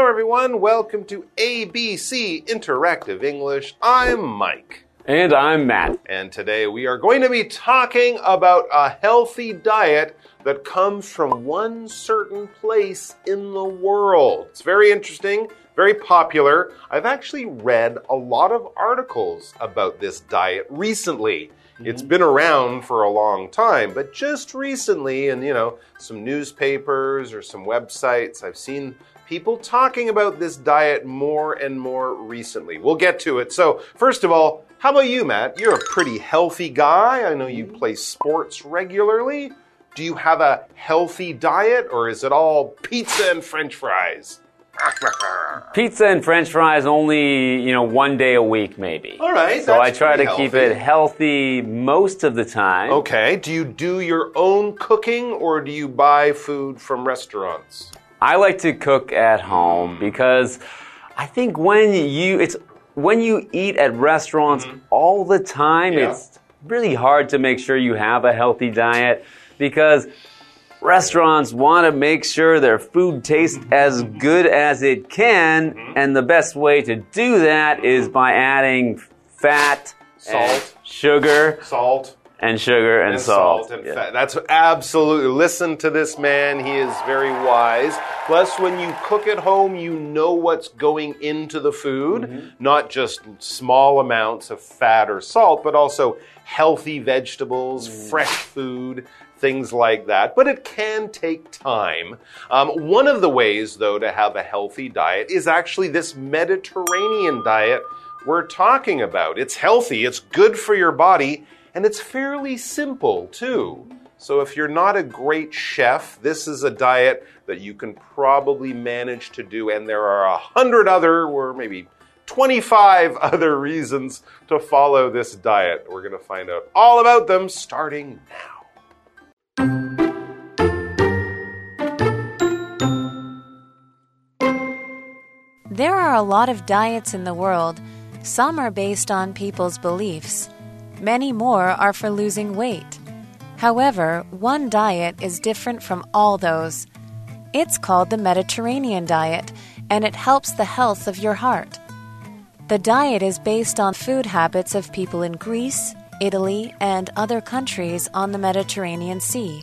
everyone. Welcome to ABC Interactive English. I'm Mike. And I'm Matt. And today we are going to be talking about a healthy diet that comes from one certain place in the world. It's very interesting, very popular. I've actually read a lot of articles about this diet recently. Mm-hmm. It's been around for a long time, but just recently, in you know, some newspapers or some websites, I've seen people talking about this diet more and more recently. We'll get to it. So, first of all, how about you, Matt? You're a pretty healthy guy. I know you play sports regularly. Do you have a healthy diet, or is it all pizza and french fries? Pizza and french fries only, you know, one day a week maybe. All right. So I try to pretty keep it healthy most of the time. Okay. Do you do your own cooking or do you buy food from restaurants? I like to cook at home because I think when you it's when you eat at restaurants all the time, Mm-hmm. Yeah. it's really hard to make sure you have a healthy diet because restaurants want to make sure their food tastes as good as it can, Mm-hmm. and the best way to do that is by adding fat, Salt. sugar, Salt. And sugar and, and salt. and Yeah. fat. That's absolutely. Listen to this man. He is very wise. Plus, when you cook at home, you know what's going into the food, Mm-hmm. not just small amounts of fat or salt, but also healthy vegetables, Mm. fresh food. Things like that, but it can take time. Um, one of the ways, though, to have a healthy diet is actually this Mediterranean diet we're talking about. It's healthy, it's good for your body, and it's fairly simple too. So, if you're not a great chef, this is a diet that you can probably manage to do, and there are a hundred other, or maybe 25 other reasons to follow this diet. We're going to find out all about them starting now. There are a lot of diets in the world. Some are based on people's beliefs. Many more are for losing weight. However, one diet is different from all those. It's called the Mediterranean diet, and it helps the health of your heart. The diet is based on food habits of people in Greece, Italy, and other countries on the Mediterranean Sea.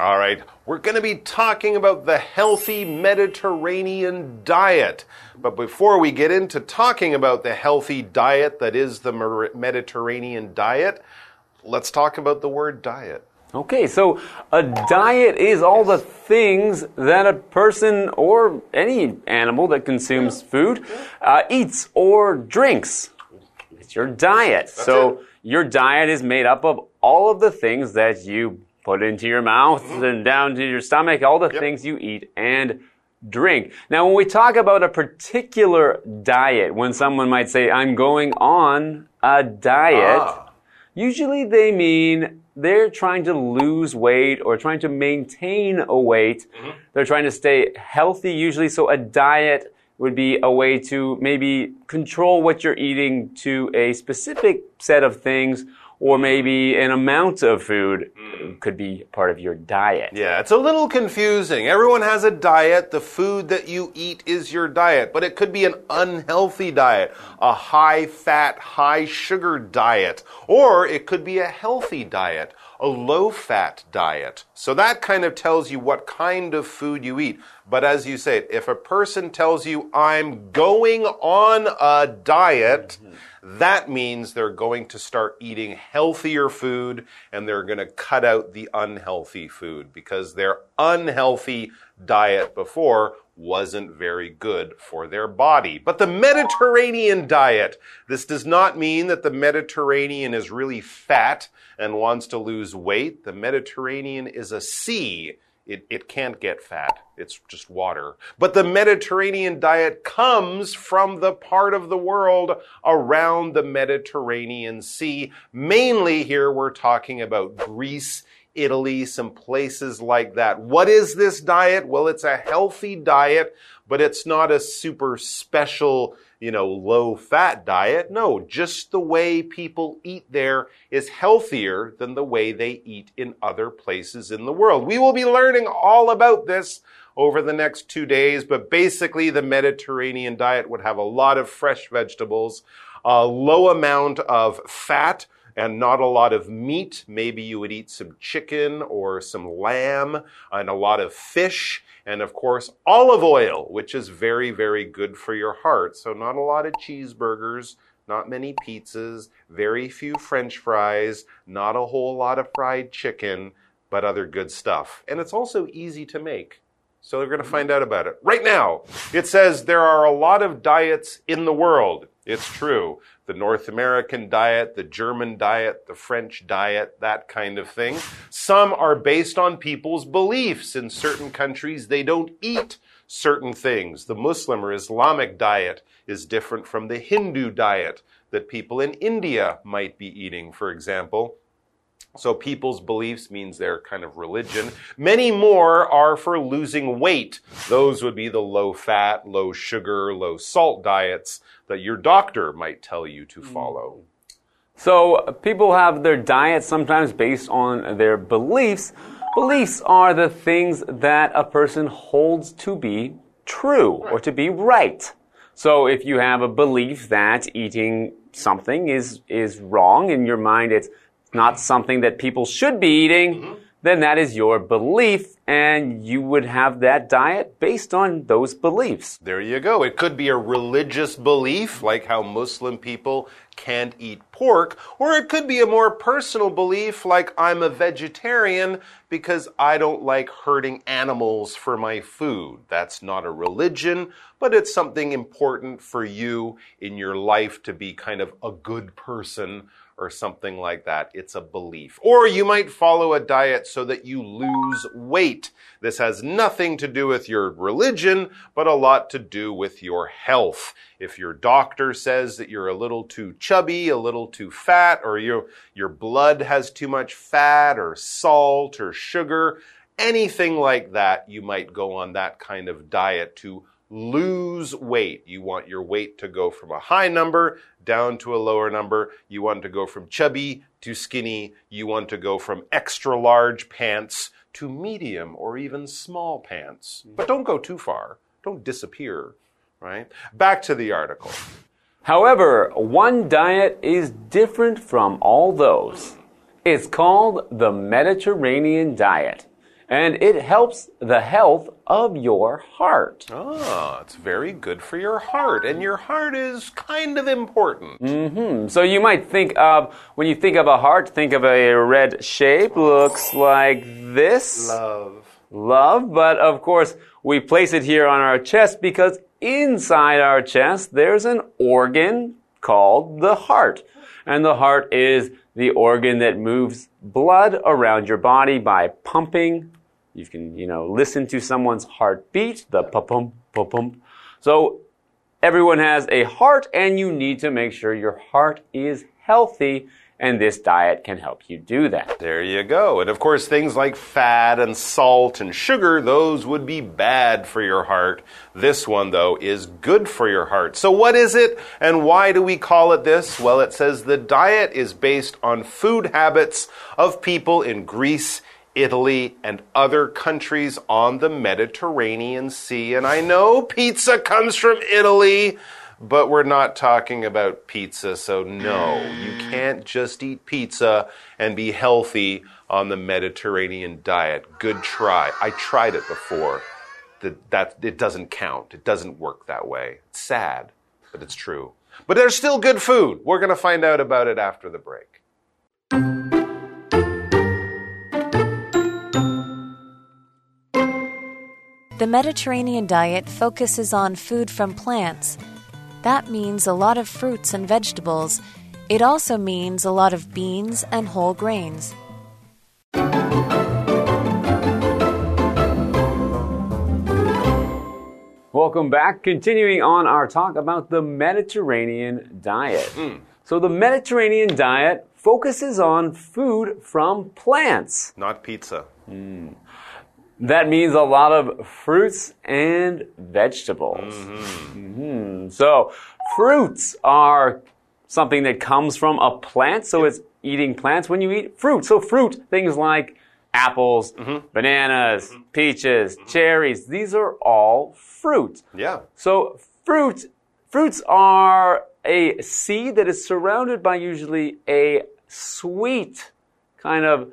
All right, we're going to be talking about the healthy Mediterranean diet. But before we get into talking about the healthy diet that is the Mediterranean diet, let's talk about the word diet. Okay, so a diet is all the things that a person or any animal that consumes food uh, eats or drinks. It's your diet. so it. your diet is made up of all of the things that you put into your mouth and down to your stomach, all the things you eat and drink. Now, when we talk about a particular diet, when someone might say, I'm going on a diet, Ah. Usually they mean they're trying to lose weight or trying to maintain a weight. They're trying to stay healthy usually. So a diet would be a way to maybe control what you're eating to a specific set of things or maybe an amount of food mm. could be part of your diet. Yeah, it's a little confusing. Everyone has a diet. The food that you eat is your diet, but it could be an unhealthy diet, a high fat, high sugar diet, or it could be a healthy diet, a low fat diet. So that kind of tells you what kind of food you eat. But as you say, if a person tells you, I'm going on a diet, mm-hmm. That means they're going to start eating healthier food and they're going to cut out the unhealthy food because their unhealthy diet before wasn't very good for their body. But the Mediterranean diet, this does not mean that the Mediterranean is really fat and wants to lose weight. The Mediterranean is a sea. It, it can't get fat. It's just water. But the Mediterranean diet comes from the part of the world around the Mediterranean Sea. Mainly here we're talking about Greece, Italy, some places like that. What is this diet? Well, it's a healthy diet, but it's not a super special, you know, low fat diet. No, just the way people eat there is healthier than the way they eat in other places in the world. We will be learning all about this over the next two days, but basically the Mediterranean diet would have a lot of fresh vegetables, a low amount of fat, and not a lot of meat. Maybe you would eat some chicken or some lamb and a lot of fish. And of course, olive oil, which is very, very good for your heart. So, not a lot of cheeseburgers, not many pizzas, very few french fries, not a whole lot of fried chicken, but other good stuff. And it's also easy to make. So we're going to find out about it. Right now, it says there are a lot of diets in the world. It's true. The North American diet, the German diet, the French diet, that kind of thing. Some are based on people's beliefs. In certain countries, they don't eat certain things. The Muslim or Islamic diet is different from the Hindu diet that people in India might be eating, for example. So people's beliefs means their kind of religion. Many more are for losing weight. Those would be the low fat, low sugar, low salt diets that your doctor might tell you to mm. follow. So uh, people have their diet sometimes based on their beliefs. Beliefs are the things that a person holds to be true or to be right. So if you have a belief that eating something is, is wrong in your mind, it's not something that people should be eating, mm -hmm. then that is your belief, and you would have that diet based on those beliefs. There you go. It could be a religious belief, like how Muslim people can't eat pork, or it could be a more personal belief, like I'm a vegetarian because I don't like hurting animals for my food. That's not a religion, but it's something important for you in your life to be kind of a good person or something like that. It's a belief. Or you might follow a diet so that you lose weight. This has nothing to do with your religion, but a lot to do with your health. If your doctor says that you're a little too chubby, a little too fat, or your, your blood has too much fat or salt or sugar, anything like that, you might go on that kind of diet to lose weight. You want your weight to go from a high number down to a lower number. You want to go from chubby to skinny. You want to go from extra large pants to medium or even small pants. Mm-hmm. But don't go too far. Don't disappear, right? Back to the article. However, one diet is different from all those. It's called the Mediterranean diet and it helps the health of your heart. Ah, it's very good for your heart, and your heart is kind of important. Mm hmm. So you might think of, when you think of a heart, think of a red shape, looks like this. Love. Love, but of course, we place it here on our chest because inside our chest there's an organ called the heart. And the heart is the organ that moves blood around your body by pumping you can, you know, listen to someone's heartbeat, the pa-pum, pa-pum. So everyone has a heart and you need to make sure your heart is healthy and this diet can help you do that. There you go. And of course, things like fat and salt and sugar, those would be bad for your heart. This one, though, is good for your heart. So, what is it and why do we call it this? Well, it says the diet is based on food habits of people in Greece Italy, and other countries on the Mediterranean Sea. And I know pizza comes from Italy, but we're not talking about pizza. So, no, you can't just eat pizza and be healthy on the Mediterranean diet. Good try. I tried it before. That, that it doesn't count. It doesn't work that way. It's sad, but it's true. But there's still good food. We're going to find out about it after the break. The Mediterranean diet focuses on food from plants. That means a lot of fruits and vegetables. It also means a lot of beans and whole grains. Welcome back. Continuing on our talk about the Mediterranean diet. Mm. So the Mediterranean diet focuses on food from plants. Not pizza. That means a lot of fruits and vegetables. Mhm. So, fruits are something that comes from a plant, so it's eating plants when you eat fruit. So, fruit, things like apples, mm-hmm. bananas, mm-hmm. peaches, cherries, these are all fruit. Yeah. So, fruit, fruits are a seed that is surrounded by usually a sweet kind of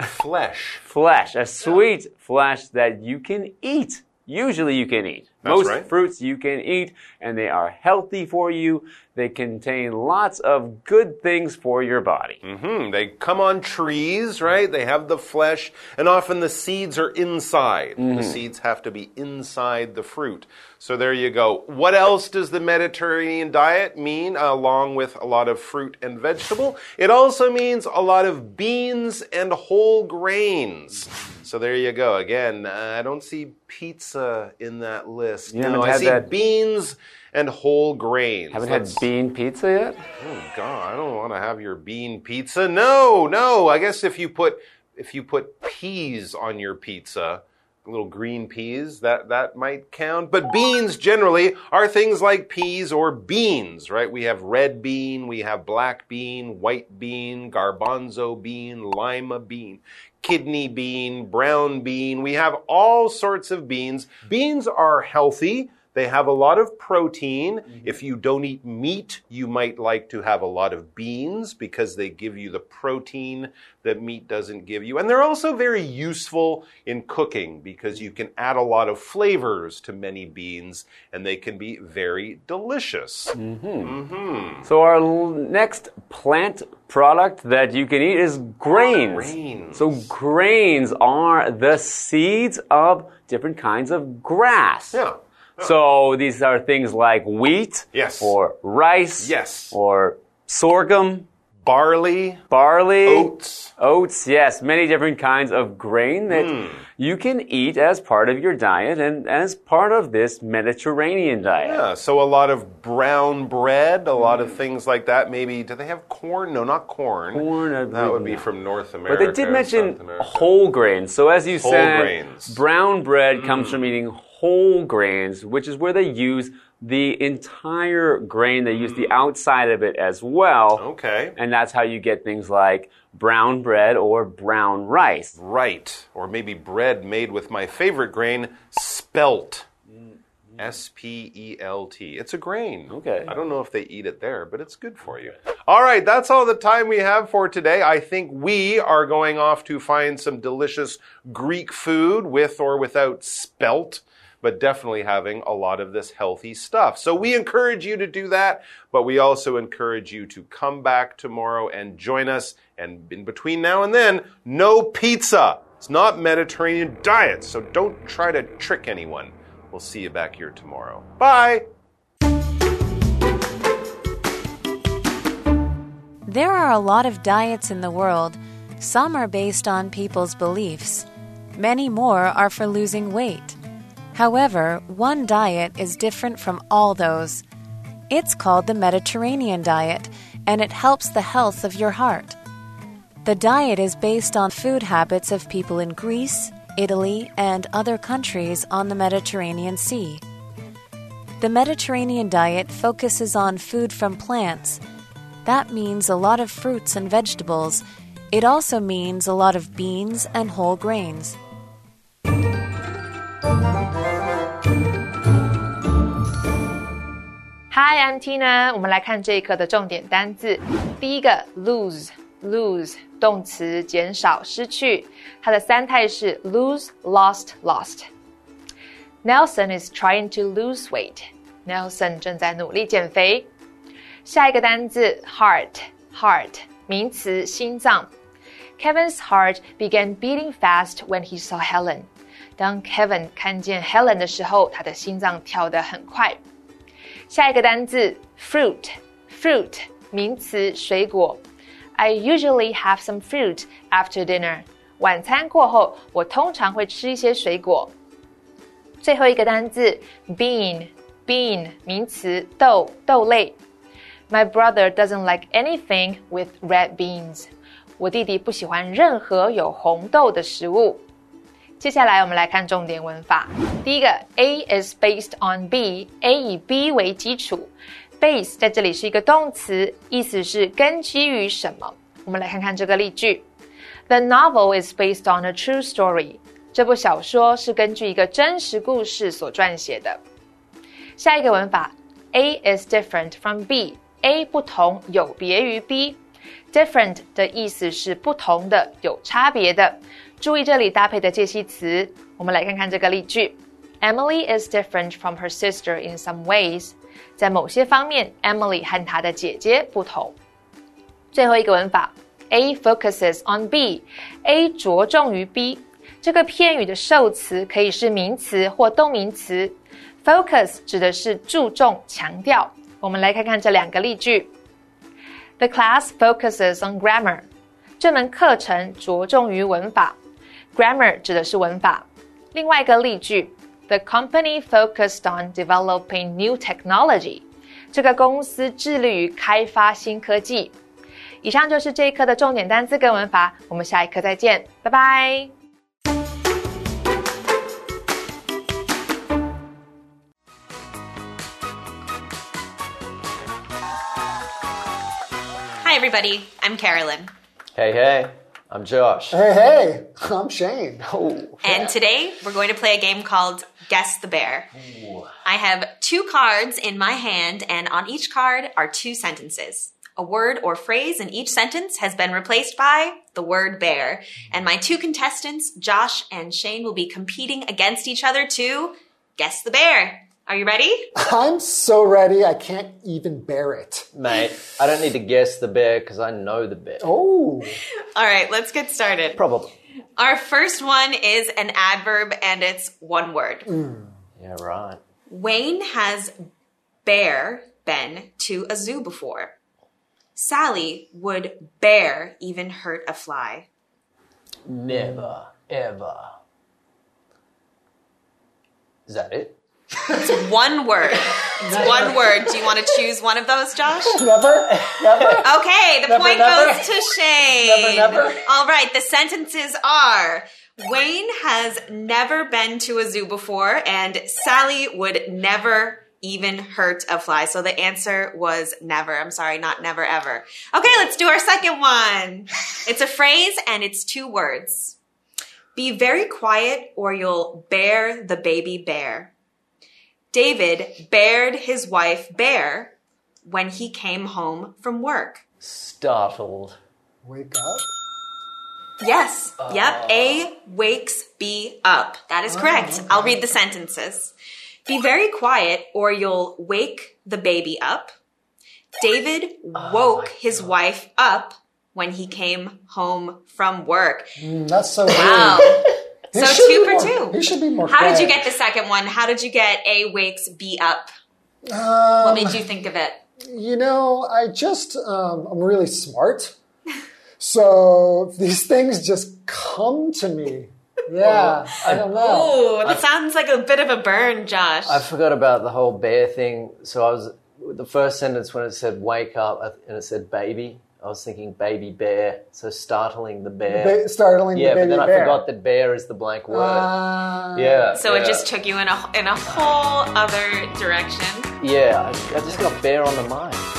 Flesh. flesh, a sweet flesh that you can eat. Usually you can eat. That's Most right. fruits you can eat and they are healthy for you. They contain lots of good things for your body. Hmm. They come on trees, right? They have the flesh, and often the seeds are inside. The seeds have to be inside the fruit. So there you go. What else does the Mediterranean diet mean, along with a lot of fruit and vegetable? It also means a lot of beans and whole grains. So there you go. Again, uh, I don't see pizza in that list. You no, I see that- beans and whole grains. Haven't Let's- had bean pizza yet? Oh God, I don't want to have your bean pizza. No, no. I guess if you put if you put peas on your pizza, little green peas, that that might count. But beans generally are things like peas or beans, right? We have red bean, we have black bean, white bean, garbanzo bean, lima bean. Kidney bean, brown bean. We have all sorts of beans. Beans are healthy. They have a lot of protein. Mm-hmm. If you don't eat meat, you might like to have a lot of beans because they give you the protein that meat doesn't give you. And they're also very useful in cooking because you can add a lot of flavors to many beans and they can be very delicious. Mm-hmm. Mm-hmm. So our l- next plant product that you can eat is grains. Grains. So grains are the seeds of different kinds of grass. Yeah. So these are things like wheat, Yes. or rice, Yes. or sorghum, Barley, barley, oats. oats. Yes, many different kinds of grain that Hmm. you can eat as part of your diet and as part of this Mediterranean diet. Yeah, so a lot of brown bread, a lot of things like that. Maybe do they have corn? No, not corn. Corn, I That would be believe from North America. But they did mention whole grains. So as you Whole said, grains. Mm. brown bread comes from eating whole grains, which is where they use the entire grain. They use the outside of it as well. Mm. Okay. And that's how you get things like brown bread or brown rice. Right. Or maybe bread made with my favorite grain, spelt. S P E L T. It's a grain. Okay. I don't know if they eat it there, but it's good for you. All right, that's all the time we have for today. I think we are going off to find some delicious Greek food with or without spelt. But definitely having a lot of this healthy stuff. So we encourage you to do that, but we also encourage you to come back tomorrow and join us. And in between now and then, no pizza. It's not Mediterranean diet, so don't try to trick anyone. We'll see you back here tomorrow. Bye. There are a lot of diets in the world. Some are based on people's beliefs. Many more are for losing weight. However, one diet is different from all those. It's called the Mediterranean diet, and it helps the health of your heart. The diet is based on food habits of people in Greece, Italy, and other countries on the Mediterranean Sea. The Mediterranean diet focuses on food from plants. That means a lot of fruits and vegetables. It also means a lot of beans and whole grains. Hi, I'm Tina。我们来看这一课的重点单字。第一个 lose，lose 动词减少、失去，它的三态是 lose、lost、lost。Nelson is trying to lose weight. Nelson 正在努力减肥。下一个单字 heart，heart 名词心脏。Kevin's heart began beating fast when he saw Helen. 当 Kevin 看见 Helen 的时候，他的心脏跳得很快。 下一个单字 fruit，fruit 名词水果。I usually have some fruit after dinner. 晚餐过后，我通常会吃一些水果。最后一个单字 bean，bean 名词豆豆类。 My brother doesn't like anything with red beans. 我弟弟不喜欢任何有红豆的食物。 接下来我们来看重点文法。第一个，A is based on B，A 以 B 为基础。Base 在这里是一个动词，意思是根基于什么。我们来看看这个例句：The novel is based on a true story。这部小说是根据一个真实故事所撰写的。下一个文法，A is different from B，A 不同，有别于 B。Different 的意思是不同的，有差别的。注意这里搭配的介系词。我们来看看这个例句：Emily is different from her sister in some ways。在某些方面，Emily 和她的姐姐不同。最后一个文法，A focuses on B，A 着重于 B。这个片语的受词可以是名词或动名词。Focus 指的是注重、强调。我们来看看这两个例句。The class focuses on grammar。这门课程着重于文法。Grammar 指的是文法。另外一个例句，The company focused on developing new technology。这个公司致力于开发新科技。以上就是这一课的重点单词跟文法，我们下一课再见，拜拜。Hi, everybody. I'm Carolyn. Hey, hey, I'm Josh. Hey, hey, I'm Shane. Oh, and today we're going to play a game called Guess the Bear. I have two cards in my hand, and on each card are two sentences. A word or phrase in each sentence has been replaced by the word bear. And my two contestants, Josh and Shane, will be competing against each other to guess the bear. Are you ready? I'm so ready, I can't even bear it. Mate, I don't need to guess the bear because I know the bear. Oh, All right, let's get started. Probably. Our first one is an adverb, and it's one word. Mm. Yeah, right. Wayne has bear been to a zoo before. Sally would bear even hurt a fly. Never, ever. Is that it? It's one word. It's one word. Do you want to choose one of those, Josh? never, never. Okay, the Never, point never. goes to Shane. Never, never. All right, the sentences are Wayne has never been to a zoo before, and Sally would never even hurt a fly. So the answer was never. I'm sorry, not never ever. Okay, let's do our second one. It's a phrase and it's two words. Be very quiet or you'll bear the baby bear. David bared his wife bare when he came home from work. Startled. Wake up. Yes. Yep. A wakes B up. That is correct. I'll read the sentences. Be very quiet or you'll wake the baby up. David woke his wife up when he came home from work. Mm, That's so Wow. good. He So two for more- two. He should be more. How did you get the second one? How did you get A wakes B up? What Um, made you think of it? you know, I just um, I'm really smart, so these things just come to me. Yeah, I don't know. Oh, that sounds like a bit of a burn, Josh. I forgot about the whole bear thing. So I was, the first sentence when it said wake up and it said baby, I was thinking baby bear. So startling the bear. Ba- startling yeah, the baby but then I forgot that bear is the blank word. Uh, yeah. so yeah. it just took you in a in a whole other direction. Yeah, I, I just got bear on the mind.